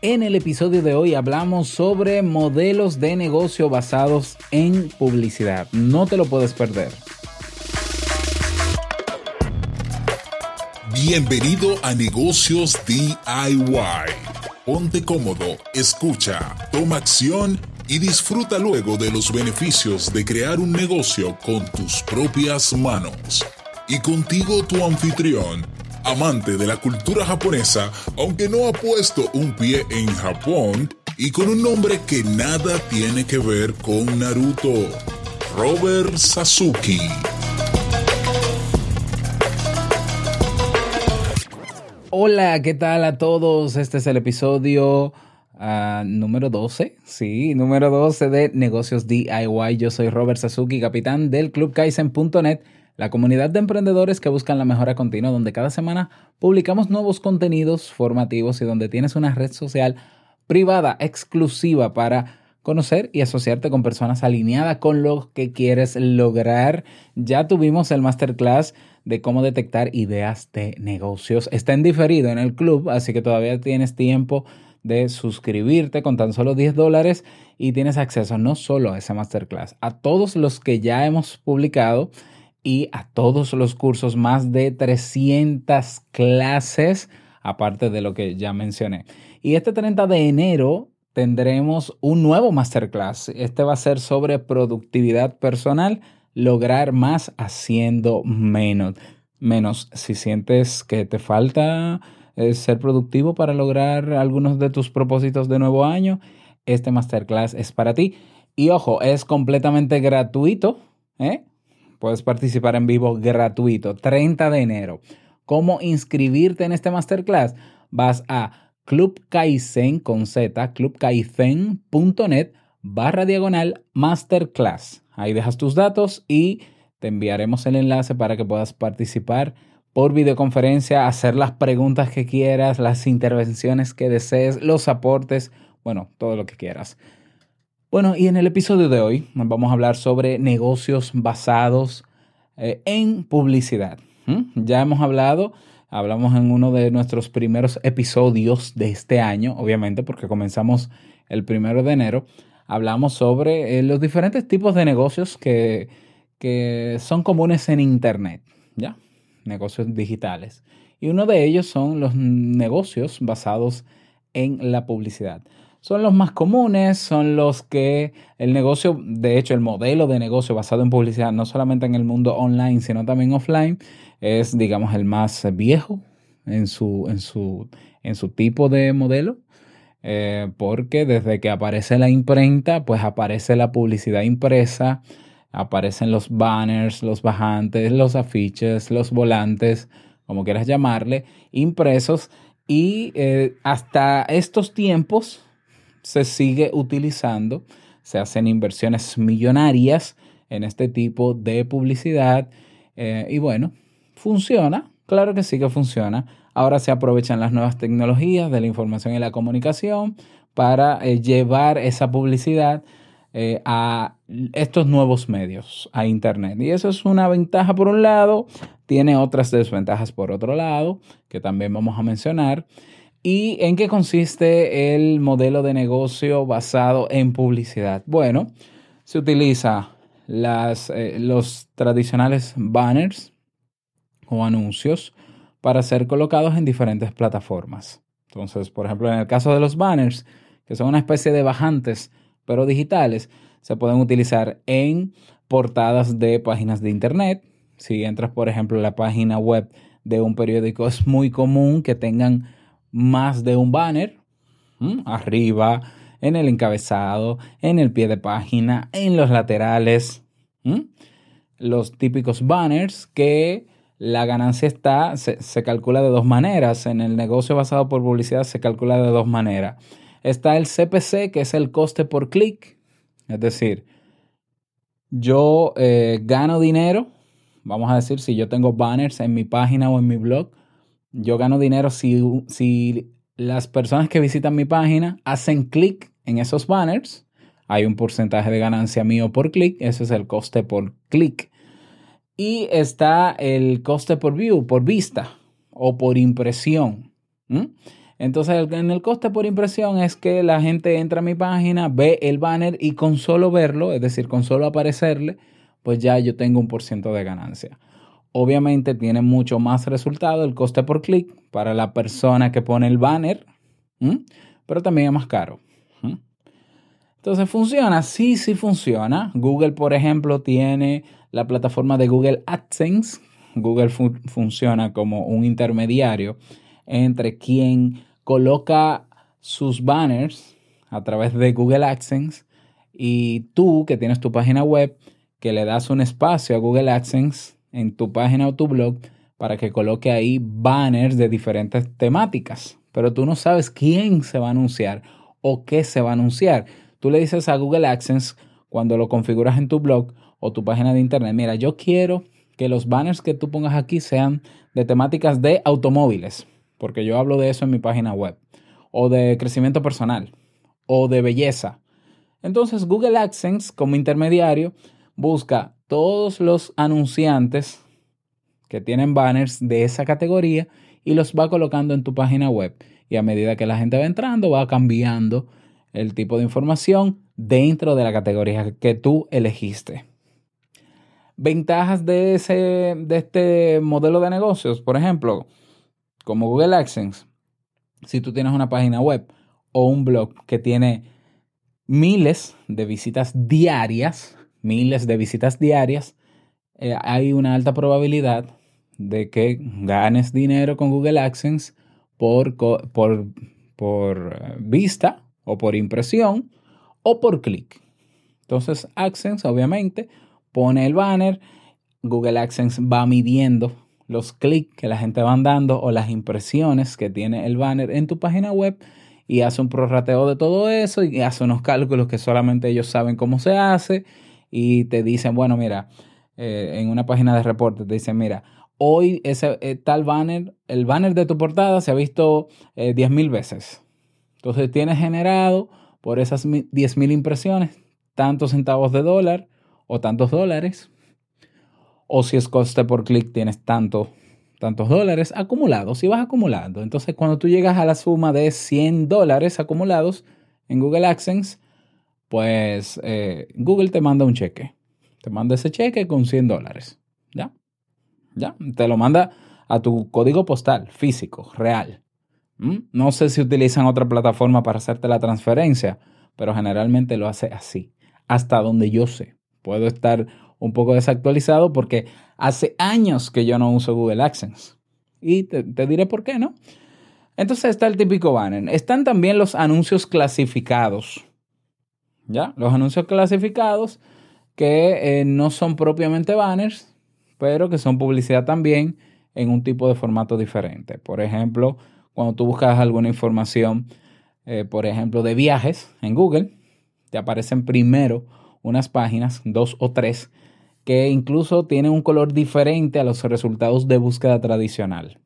En el episodio de hoy hablamos sobre modelos de negocio basados en publicidad. No te lo puedes perder. Bienvenido a Negocios DIY. Ponte cómodo, escucha, toma acción y disfruta luego de los beneficios de crear un negocio con tus propias manos. Y contigo tu anfitrión, amante de la cultura japonesa, aunque no ha puesto un pie en Japón, y con un nombre que nada tiene que ver con Naruto, Robert Sasuke. Hola, ¿qué tal a todos? Este es el episodio uh, número 12, sí, número 12 de Negocios DIY. Yo soy Robert Sasuki, capitán del Club Kaizen.net la comunidad de emprendedores que buscan la mejora continua, donde cada semana publicamos nuevos contenidos formativos y donde tienes una red social privada, exclusiva para conocer y asociarte con personas alineadas con lo que quieres lograr. Ya tuvimos el masterclass de cómo detectar ideas de negocios. Está en diferido en el club, así que todavía tienes tiempo de suscribirte con tan solo 10 dólares y tienes acceso no solo a ese masterclass, a todos los que ya hemos publicado y a todos los cursos, más de 300 clases, aparte de lo que ya mencioné. Y este 30 de enero tendremos un nuevo masterclass. Este va a ser sobre productividad personal, lograr más haciendo menos. Menos si sientes que te falta eh, ser productivo para lograr algunos de tus propósitos de nuevo año, este masterclass es para ti. Y ojo, es completamente gratuito. ¿eh? Puedes participar en vivo gratuito, 30 de enero. ¿Cómo inscribirte en este masterclass? Vas a Club con Z, clubkaizen.net barra diagonal masterclass. Ahí dejas tus datos y te enviaremos el enlace para que puedas participar por videoconferencia, hacer las preguntas que quieras, las intervenciones que desees, los aportes, bueno, todo lo que quieras. Bueno, y en el episodio de hoy vamos a hablar sobre negocios basados eh, en publicidad. Ya hemos hablado, hablamos en uno de nuestros primeros episodios de este año, obviamente porque comenzamos el primero de enero, hablamos sobre eh, los diferentes tipos de negocios que, que son comunes en Internet, ¿ya? Negocios digitales. Y uno de ellos son los negocios basados en la publicidad son los más comunes, son los que el negocio, de hecho el modelo de negocio basado en publicidad, no solamente en el mundo online, sino también offline, es digamos el más viejo en su, en su, en su tipo de modelo. Eh, porque desde que aparece la imprenta, pues aparece la publicidad impresa, aparecen los banners, los bajantes, los afiches, los volantes, como quieras llamarle, impresos. Y eh, hasta estos tiempos, se sigue utilizando, se hacen inversiones millonarias en este tipo de publicidad eh, y bueno, funciona, claro que sí que funciona. Ahora se aprovechan las nuevas tecnologías de la información y la comunicación para eh, llevar esa publicidad eh, a estos nuevos medios, a Internet. Y eso es una ventaja por un lado, tiene otras desventajas por otro lado, que también vamos a mencionar. ¿Y en qué consiste el modelo de negocio basado en publicidad? Bueno, se utiliza eh, los tradicionales banners o anuncios para ser colocados en diferentes plataformas. Entonces, por ejemplo, en el caso de los banners, que son una especie de bajantes, pero digitales, se pueden utilizar en portadas de páginas de Internet. Si entras, por ejemplo, en la página web de un periódico, es muy común que tengan más de un banner, arriba, en el encabezado, en el pie de página, en los laterales. Los típicos banners que la ganancia está, se, calcula de dos maneras. En el negocio basado por publicidad se calcula de dos maneras. Está el CPC, que es el coste por clic. Es decir, yo eh, gano dinero, vamos a decir, si yo tengo banners en mi página o en mi blog, yo gano dinero si, si las personas que visitan mi página hacen clic en esos banners. Hay un porcentaje de ganancia mío por clic, ese es el coste por clic. Y está el coste por view, por vista o por impresión. Entonces, en el coste por impresión es que la gente entra a mi página, ve el banner y con solo verlo, es decir, con solo aparecerle, pues ya yo tengo un por ciento de ganancia. Obviamente tiene mucho más resultado el coste por clic para la persona que pone el banner, pero también es más caro. Entonces, ¿funciona? Sí, sí funciona. Google, por ejemplo, tiene la plataforma de Google AdSense. Google funciona como un intermediario entre quien coloca sus banners a través de Google AdSense y tú que tienes tu página web, que le das un espacio a Google AdSense en tu página o tu blog para que coloque ahí banners de diferentes temáticas. Pero tú no sabes quién se va a anunciar o qué se va a anunciar. Tú le dices a Google AdSense cuando lo configuras en tu blog o tu página de internet, mira, yo quiero que los banners que tú pongas aquí sean de temáticas de automóviles, porque yo hablo de eso en mi página web, o de crecimiento personal, o de belleza. Entonces Google AdSense como intermediario busca todos los anunciantes que tienen banners de esa categoría y los va colocando en tu página web. Y a medida que la gente va entrando, va cambiando el tipo de información dentro de la categoría que tú elegiste. Ventajas de, ese, de este modelo de negocios, por ejemplo, como Google AdSense, si tú tienes una página web o un blog que tiene miles de visitas diarias, miles de visitas diarias, eh, hay una alta probabilidad de que ganes dinero con Google AdSense por, por, por eh, vista o por impresión o por clic. Entonces AdSense obviamente pone el banner, Google AdSense va midiendo los clics que la gente va dando o las impresiones que tiene el banner en tu página web y hace un prorrateo de todo eso y hace unos cálculos que solamente ellos saben cómo se hace y te dicen, bueno, mira, eh, en una página de reportes te dicen, mira, hoy ese eh, tal banner, el banner de tu portada se ha visto eh, 10.000 veces. Entonces tienes generado por esas 10.000 impresiones tantos centavos de dólar o tantos dólares. O si es coste por clic, tienes tanto, tantos dólares acumulados y vas acumulando. Entonces cuando tú llegas a la suma de 100 dólares acumulados en Google AdSense, pues eh, Google te manda un cheque. Te manda ese cheque con 100 dólares. ¿Ya? ¿Ya? Te lo manda a tu código postal físico, real. ¿Mm? No sé si utilizan otra plataforma para hacerte la transferencia, pero generalmente lo hace así, hasta donde yo sé. Puedo estar un poco desactualizado porque hace años que yo no uso Google AdSense. Y te, diré por qué, ¿no? Entonces está el típico banner. Están también los anuncios clasificados. ¿Ya? Los anuncios clasificados que eh, no son propiamente banners, pero que son publicidad también en un tipo de formato diferente. Por ejemplo, cuando tú buscas alguna información, eh, por ejemplo, de viajes en Google, te aparecen primero unas páginas, dos o tres, que incluso tienen un color diferente a los resultados de búsqueda tradicional.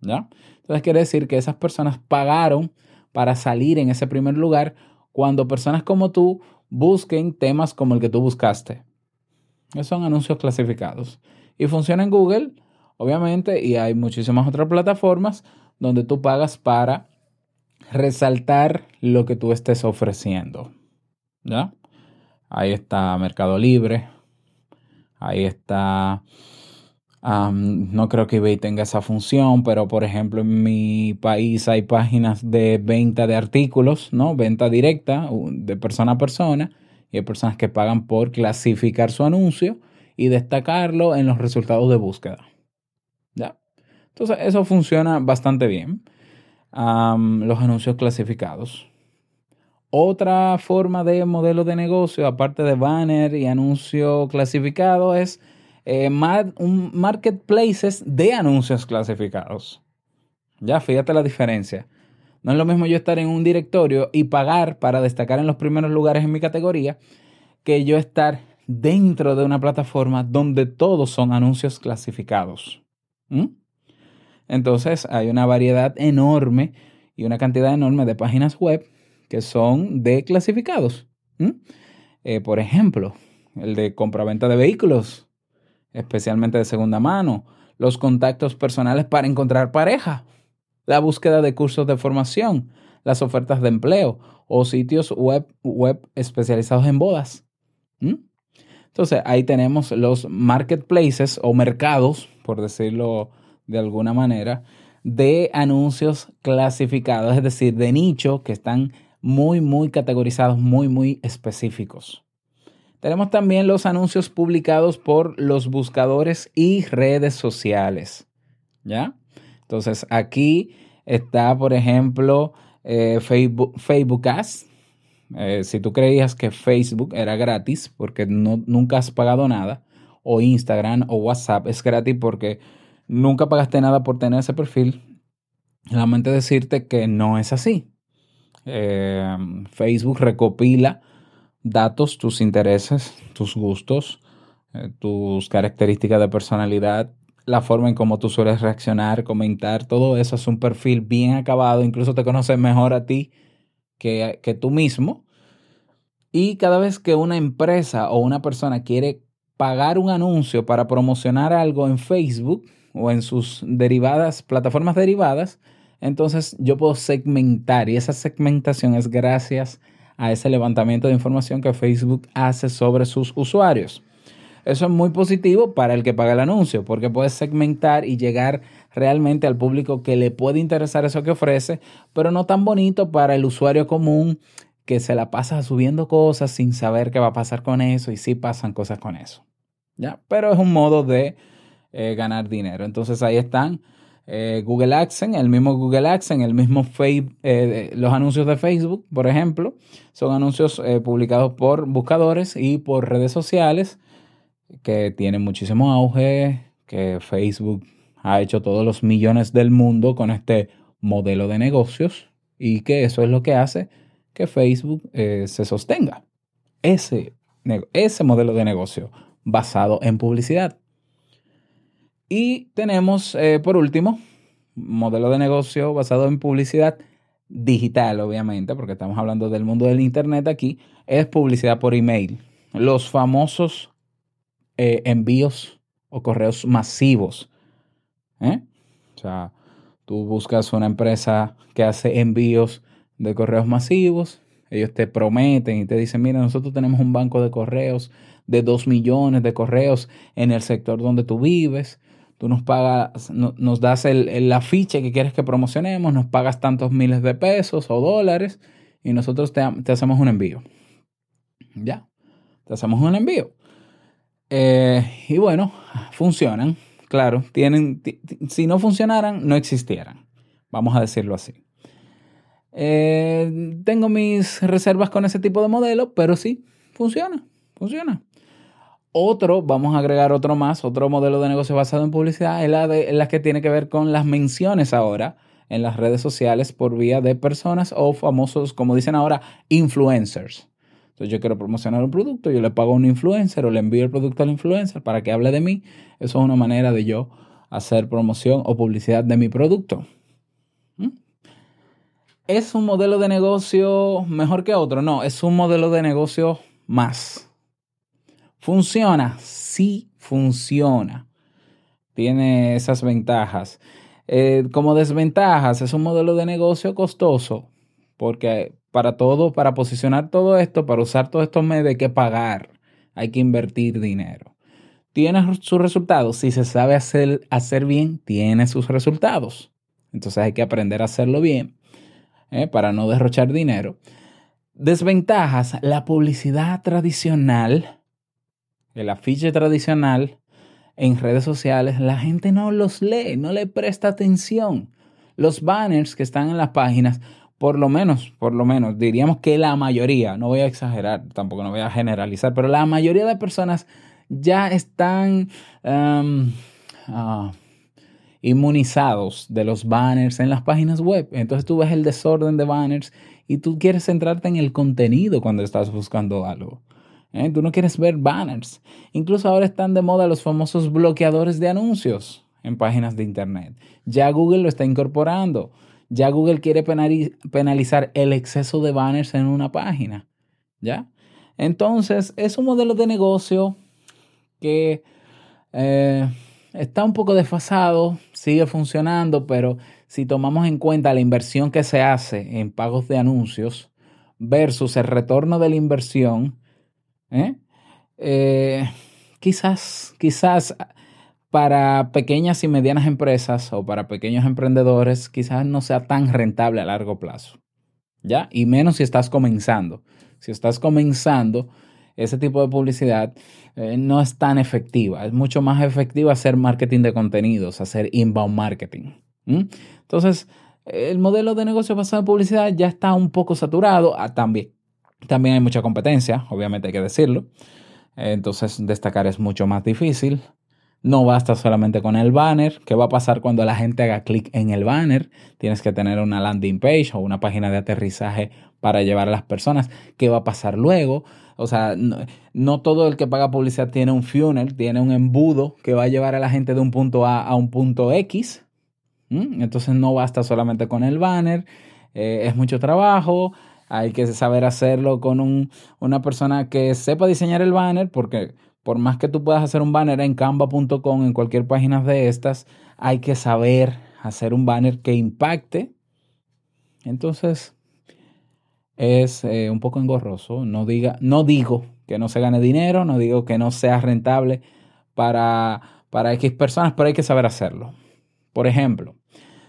¿Ya? Entonces quiere decir que esas personas pagaron para salir en ese primer lugar cuando personas como tú busquen temas como el que tú buscaste. Esos son anuncios clasificados. Y funciona en Google, obviamente, y hay muchísimas otras plataformas donde tú pagas para resaltar lo que tú estés ofreciendo. ¿Ya? Ahí está Mercado Libre. Ahí está... no creo que eBay tenga esa función, pero por ejemplo en mi país hay páginas de venta de artículos, ¿no? Venta directa de persona a persona y hay personas que pagan por clasificar su anuncio y destacarlo en los resultados de búsqueda. ¿Ya? Entonces, eso funciona bastante bien. los anuncios clasificados. Otra forma de modelo de negocio, aparte de banner y anuncio clasificado, es eh, un marketplaces de anuncios clasificados. Ya, fíjate la diferencia. No es lo mismo yo estar en un directorio y pagar para destacar en los primeros lugares en mi categoría que yo estar dentro de una plataforma donde todos son anuncios clasificados. ¿Mm? Entonces hay una variedad enorme y una cantidad enorme de páginas web que son de clasificados. Eh, por ejemplo, el de compraventa de vehículos, especialmente de segunda mano, los contactos personales para encontrar pareja. la búsqueda de cursos de formación, las ofertas de empleo o sitios web, web especializados en bodas. Entonces ahí tenemos los marketplaces o mercados, por decirlo de alguna manera, de anuncios clasificados, es decir, de nicho que están muy, muy categorizados, muy, muy específicos. Tenemos también los anuncios publicados por los buscadores y redes sociales. ¿Ya? Entonces aquí está, por ejemplo, eh, Facebook, Facebook Ads. Eh, si tú creías que Facebook era gratis porque no, nunca has pagado nada, o Instagram o WhatsApp es gratis porque nunca pagaste nada por tener ese perfil, lamento decirte que no es así. Eh, Facebook recopila datos, tus intereses, tus gustos, eh, tus características de personalidad, la forma en cómo tú sueles reaccionar, comentar, todo eso es un perfil bien acabado, incluso te conoce mejor a ti que, que tú mismo. Y cada vez que una empresa o una persona quiere pagar un anuncio para promocionar algo en Facebook o en sus derivadas, plataformas derivadas, entonces yo puedo segmentar y esa segmentación es gracias a ese levantamiento de información que Facebook hace sobre sus usuarios. Eso es muy positivo para el que paga el anuncio, porque puedes segmentar y llegar realmente al público que le puede interesar eso que ofrece, pero no tan bonito para el usuario común que se la pasa subiendo cosas sin saber qué va a pasar con eso y sí pasan cosas con eso. ¿Ya? Pero es un modo de eh, ganar dinero. Entonces ahí están eh, Google AdSense, el mismo Google AdSense, el mismo Facebook, eh, los anuncios de Facebook, por ejemplo, son anuncios eh, publicados por buscadores y por redes sociales que tienen muchísimo auge, que Facebook ha hecho todos los millones del mundo con este modelo de negocios y que eso es lo que hace que Facebook se sostenga. Ese, ese modelo de negocio basado en publicidad. Y tenemos, eh, por último, modelo de negocio basado en publicidad digital, obviamente, porque estamos hablando del mundo del Internet aquí, es publicidad por email. Los famosos eh, envíos o correos masivos. ¿eh? O sea, tú buscas una empresa que hace envíos de correos masivos, ellos te prometen y te dicen, mira, nosotros tenemos un banco de correos de 2 millones de correos en el sector donde tú vives tú nos pagas, nos das el, la ficha que quieres que promocionemos, nos pagas tantos miles de pesos o dólares y nosotros te, hacemos un envío. Ya, te hacemos un envío. Eh, y bueno, funcionan, claro, tienen, si no funcionaran, no existieran, vamos a decirlo así. Eh, tengo mis reservas con ese tipo de modelo, pero sí, funciona, funciona. Otro, vamos a agregar otro más, otro modelo de negocio basado en publicidad, es la, de, la que tiene que ver con las menciones ahora en las redes sociales por vía de personas o famosos, como dicen ahora, influencers. Entonces yo quiero promocionar un producto, yo le pago a un influencer o le envío el producto al influencer para que hable de mí. Eso es una manera de yo hacer promoción o publicidad de mi producto. ¿Mm? ¿Es un modelo de negocio mejor que otro? No, es un modelo de negocio más. ¿Funciona? Sí, funciona. Tiene esas ventajas. Eh, como desventajas, es un modelo de negocio costoso, porque para todo, para posicionar todo esto, para usar todos estos medios hay que pagar, hay que invertir dinero. ¿Tiene sus resultados? Si se sabe hacer, hacer bien, tiene sus resultados. Entonces hay que aprender a hacerlo bien eh, para no derrochar dinero. Desventajas, la publicidad tradicional el afiche tradicional en redes sociales, la gente no los lee, no le presta atención. Los banners que están en las páginas, por lo menos, por lo menos, diríamos que la mayoría, no voy a exagerar, tampoco no voy a generalizar, pero la mayoría de personas ya están um, ah, inmunizados de los banners en las páginas web. Entonces tú ves el desorden de banners y tú quieres centrarte en el contenido cuando estás buscando algo. ¿Eh? Tú no quieres ver banners. Incluso ahora están de moda los famosos bloqueadores de anuncios en páginas de Internet. Ya Google lo está incorporando. Ya Google quiere penalizar el exceso de banners en una página. ¿Ya? Entonces, es un modelo de negocio que eh, está un poco desfasado, sigue funcionando, pero si tomamos en cuenta la inversión que se hace en pagos de anuncios versus el retorno de la inversión, ¿eh? Eh, quizás, quizás para pequeñas y medianas empresas o para pequeños emprendedores, quizás no sea tan rentable a largo plazo. ¿Ya? Y menos si estás comenzando. Si estás comenzando, ese tipo de publicidad eh, no es tan efectiva. Es mucho más efectiva hacer marketing de contenidos, hacer inbound marketing. Entonces, el modelo de negocio basado en publicidad ya está un poco saturado. Ah, también, también hay mucha competencia, obviamente hay que decirlo. Entonces, destacar es mucho más difícil. No basta solamente con el banner. ¿Qué va a pasar cuando la gente haga clic en el banner? Tienes que tener una landing page o una página de aterrizaje para llevar a las personas. ¿Qué va a pasar luego? O sea, no, todo el que paga publicidad tiene un funnel, tiene un embudo que va a llevar a la gente de un punto A a un punto X. Entonces no basta solamente con el banner, eh, es mucho trabajo, hay que saber hacerlo con una persona que sepa diseñar el banner, porque por más que tú puedas hacer un banner en canva.com, en cualquier página de estas, hay que saber hacer un banner que impacte. Entonces, es eh, un poco engorroso. No, diga, no digo que no se gane dinero, no digo que no sea rentable para, para X personas, pero hay que saber hacerlo. Por ejemplo,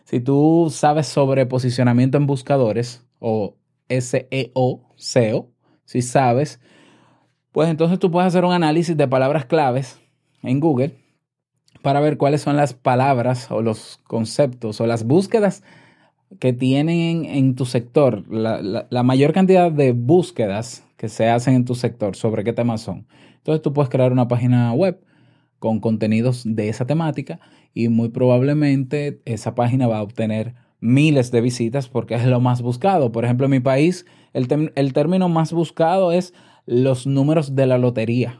si tú sabes sobre posicionamiento en buscadores o SEO, SEO, si sabes, pues entonces tú puedes hacer un análisis de palabras claves en Google para ver cuáles son las palabras o los conceptos o las búsquedas que tienen en tu sector, la, mayor cantidad de búsquedas que se hacen en tu sector, sobre qué temas son. Entonces tú puedes crear una página web con contenidos de esa temática y muy probablemente esa página va a obtener miles de visitas porque es lo más buscado. Por ejemplo, en mi país el, el término más buscado es los números de la lotería.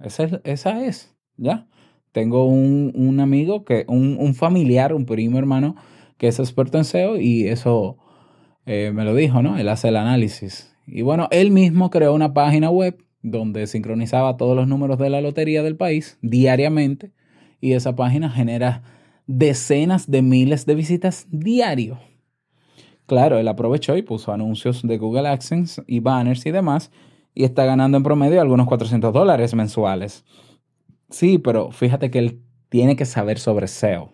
Esa es, ¿ya? Tengo un, un amigo, que, un, un familiar, un primo hermano, que es experto en SEO y eso eh, me lo dijo, ¿no? Él hace el análisis. Y bueno, él mismo creó una página web donde sincronizaba todos los números de la lotería del país diariamente y esa página genera decenas de miles de visitas diario. Claro, él aprovechó y puso anuncios de Google AdSense y banners y demás y está ganando en promedio algunos 400 dólares mensuales. Sí, pero fíjate que él tiene que saber sobre SEO.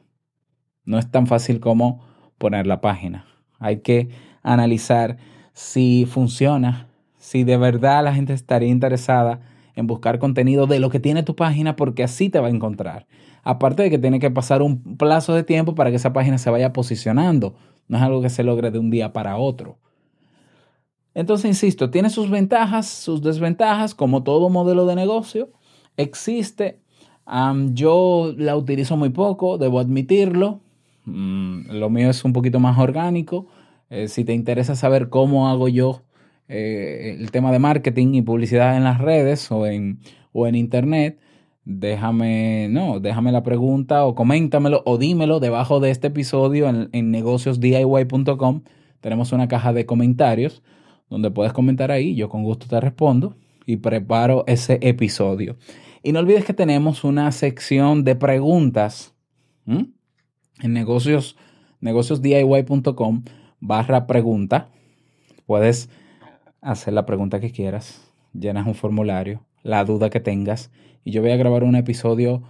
No es tan fácil como poner la página. Hay que analizar si funciona, si de verdad la gente estaría interesada en buscar contenido de lo que tiene tu página porque así te va a encontrar. Aparte de que tiene que pasar un plazo de tiempo para que esa página se vaya posicionando. No es algo que se logre de un día para otro. Entonces, insisto, tiene sus ventajas, sus desventajas, como todo modelo de negocio. Existe. yo la utilizo muy poco, debo admitirlo. Mm, lo mío es un poquito más orgánico. Eh, si te interesa saber cómo hago yo eh, el tema de marketing y publicidad en las redes o en, o en internet, déjame, no, déjame la pregunta o coméntamelo o dímelo debajo de este episodio en, en negociosdiy.com. Tenemos una caja de comentarios donde puedes comentar ahí. Yo con gusto te respondo y preparo ese episodio. Y no olvides que tenemos una sección de preguntas en negocios, negociosdiy.com barra pregunta. Puedes hacer la pregunta que quieras, llenas un formulario, la duda que tengas y yo voy a grabar un episodio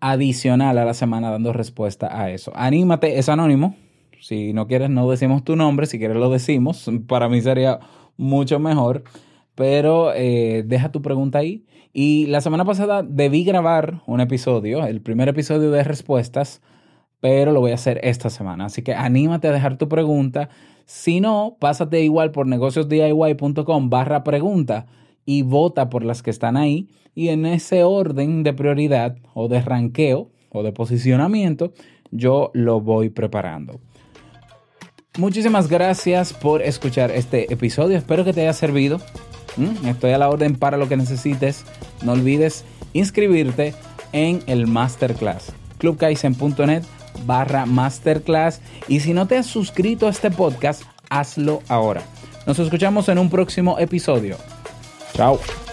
adicional a la semana dando respuesta a eso. Anímate, es anónimo. Si no quieres, no decimos tu nombre. Si quieres, lo decimos. Para mí sería mucho mejor. Pero eh, deja tu pregunta ahí. Y la semana pasada debí grabar un episodio, el primer episodio de respuestas pero lo voy a hacer esta semana. Así que anímate a dejar tu pregunta. Si no, pásate igual por negociosdiy.com barra pregunta y vota por las que están ahí. Y en ese orden de prioridad o de ranqueo o de posicionamiento, yo lo voy preparando. Muchísimas gracias por escuchar este episodio. Espero que te haya servido. Mm, estoy a la orden para lo que necesites. No olvides inscribirte en el masterclass clubkaisen.net barra masterclass. Y si no te has suscrito a este podcast, hazlo ahora. Nos escuchamos en un próximo episodio. Tchau.